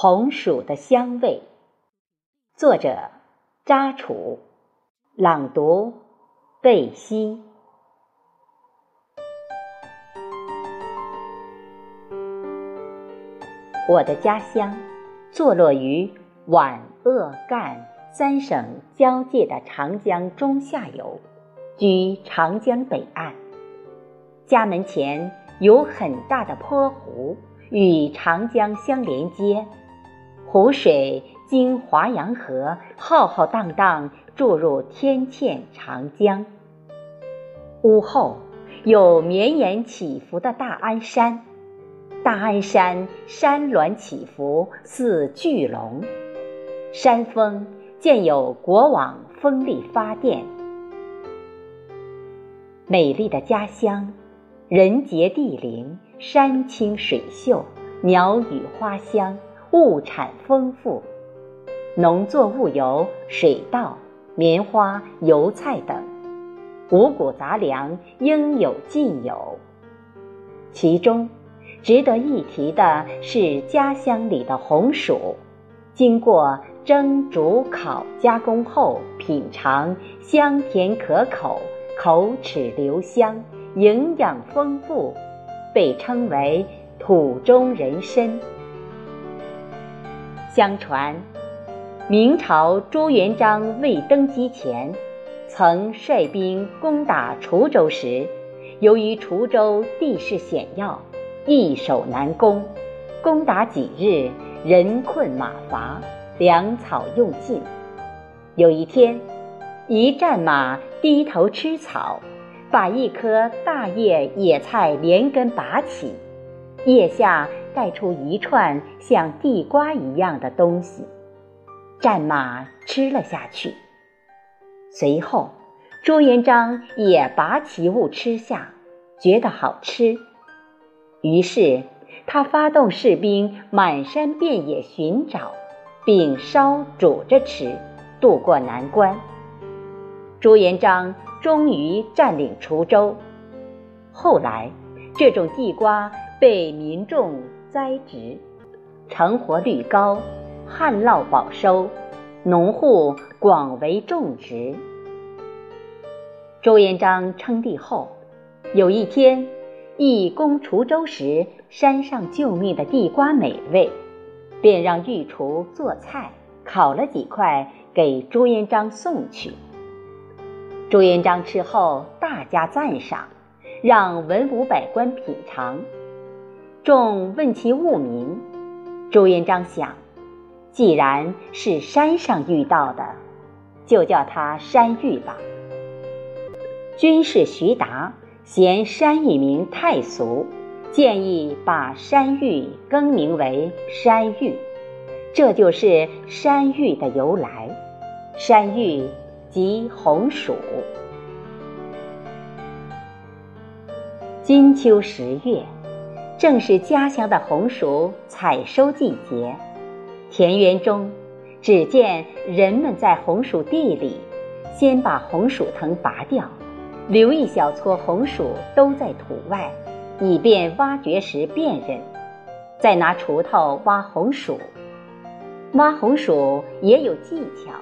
红薯的香味，作者扎楚，朗读贝西。我的家乡坐落于皖鄂赣三省交界的长江中下游，居长江北岸。家门前有很大的坡湖，与长江相连接。湖水经华阳河浩浩荡荡注入天堑长江。屋后有绵延起伏的大安山，大安山山峦起伏似巨龙，山峰建有国网风力发电。美丽的家乡，人杰地灵，山清水秀，鸟语花香。物产丰富，农作物有水稻、棉花、油菜等，五谷杂粮应有尽有。其中，值得一提的是家乡里的红薯，经过蒸、煮、烤加工后品尝，香甜可口，口齿留香，营养丰富，被称为土中人参。相传，明朝朱元璋未登基前，曾率兵攻打滁州时，由于滁州地势险要，易守难攻，攻打几日，人困马乏，粮草用尽。有一天，一战马低头吃草，把一棵大叶野菜连根拔起，叶下。带出一串像地瓜一样的东西，战马吃了下去。随后，朱元璋也拔其物吃下，觉得好吃，于是他发动士兵满山遍野寻找，并烧煮着吃，渡过难关。朱元璋终于占领滁州。后来，这种地瓜被民众。栽植，成活率高，旱涝保收，农户广为种植。朱元璋称帝后，有一天，一攻滁州时，山上救命的地瓜美味，便让御厨做菜，烤了几块给朱元璋送去。朱元璋吃后大加赞赏，让文武百官品尝。众问其物名，朱元璋想，既然是山上遇到的，就叫他山芋吧。军士徐达嫌山芋名太俗，建议把山芋更名为山芋，这就是山芋的由来。山芋即红薯。金秋十月。正是家乡的红薯采收季节，田园中，只见人们在红薯地里，先把红薯藤拔掉，留一小撮红薯兜在土外，以便挖掘时辨认。再拿锄头挖红薯，挖红薯也有技巧，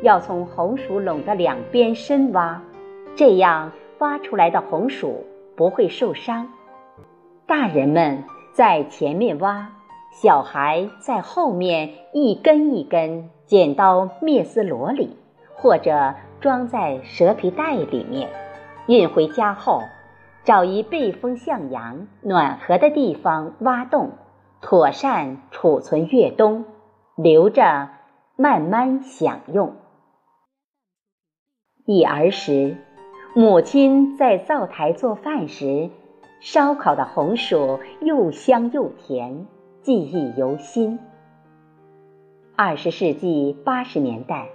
要从红薯垄的两边深挖，这样挖出来的红薯不会受伤。大人们在前面挖，小孩在后面一根一根剪刀篾丝箩里，或者装在蛇皮袋里面，运回家后，找一背风向阳、暖和的地方挖洞，妥善储存越冬，留着慢慢享用。忆儿时，母亲在灶台做饭时。烧烤的红薯又香又甜，记忆犹新。二十世纪八十年代，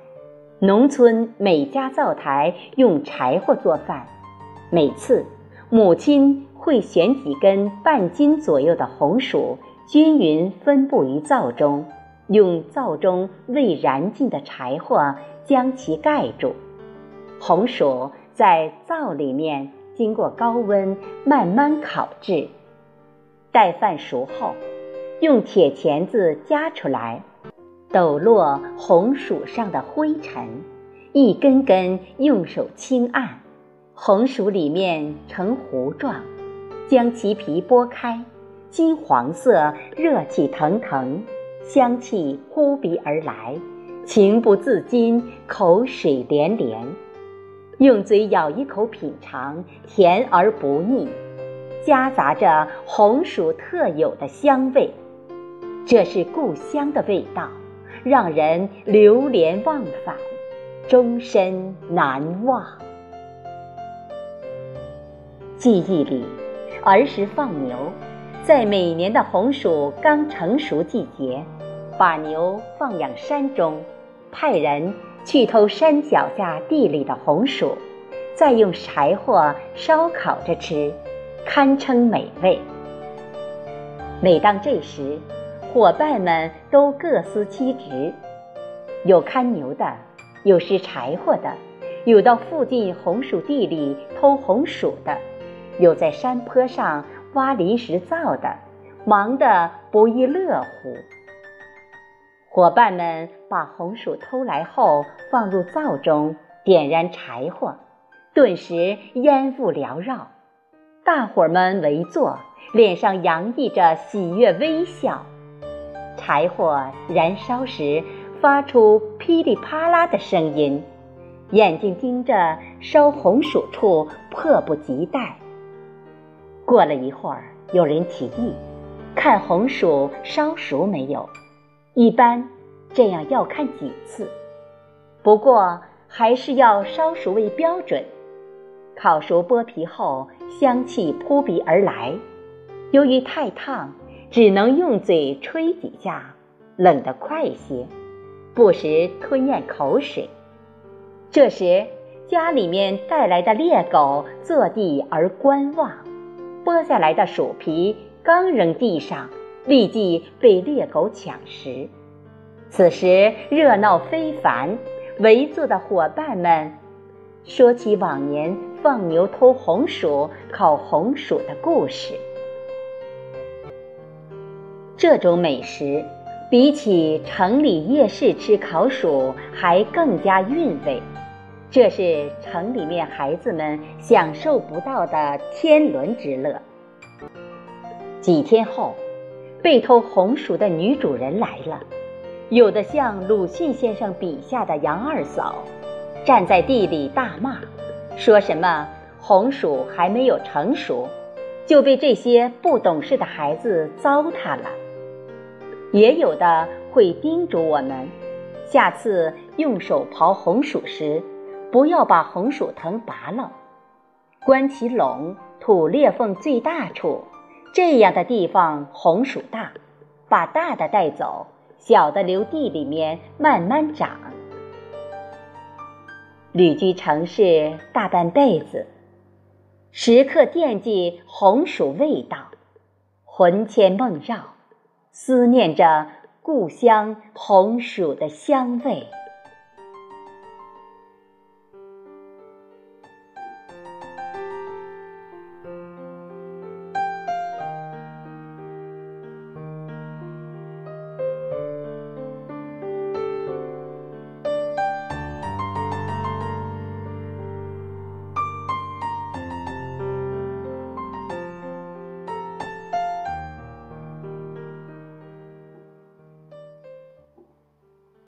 农村每家灶台用柴火做饭，每次母亲会选几根半斤左右的红薯，均匀分布于灶中，用灶中未燃尽的柴火将其盖住，红薯在灶里面。经过高温慢慢烤制，待饭熟后，用铁钳子夹出来，抖落红薯上的灰尘，一根根用手轻按，红薯里面呈糊状，将其皮剥开，金黄色，热气腾腾，香气扑鼻而来，情不自禁，口水连连。用嘴咬一口品尝，甜而不腻，夹杂着红薯特有的香味。这是故乡的味道，让人流连忘返，终身难忘。记忆里，儿时放牛，在每年的红薯刚成熟季节，把牛放养山中，派人。去偷山脚下地里的红薯，再用柴火烧烤着吃，堪称美味。每当这时，伙伴们都各司其职，有看牛的，有拾柴火的，有到附近红薯地里偷红薯的，有在山坡上挖临时灶的，忙得不亦乐乎。伙伴们把红薯偷来后，放入灶中，点燃柴火，顿时烟雾缭绕。大伙儿们围坐，脸上洋溢着喜悦微笑。柴火燃烧时发出噼里啪啦的声音，眼睛盯着烧红薯处，迫不及待。过了一会儿，有人提议，看红薯烧熟没有。一般这样要看几次，不过还是要烧熟为标准。烤熟剥皮后，香气扑鼻而来。由于太烫，只能用嘴吹几下，冷得快些，不时吞咽口水。这时，家里面带来的猎狗坐地而观望，剥下来的薯皮刚扔地上。立即被猎狗抢食，此时热闹非凡。围坐的伙伴们说起往年放牛偷红薯、烤红薯的故事。这种美食比起城里夜市吃烤薯还更加韵味，这是城里面孩子们享受不到的天伦之乐。几天后。被偷红薯的女主人来了，有的像鲁迅先生笔下的杨二嫂，站在地里大骂，说什么红薯还没有成熟，就被这些不懂事的孩子糟蹋了；也有的会叮嘱我们，下次用手刨红薯时，不要把红薯藤拔了，关起笼，土裂缝最大处。这样的地方红薯大，把大的带走，小的留地里面慢慢长。旅居城市大半辈子，时刻惦记红薯味道，魂牵梦绕，思念着故乡红薯的香味。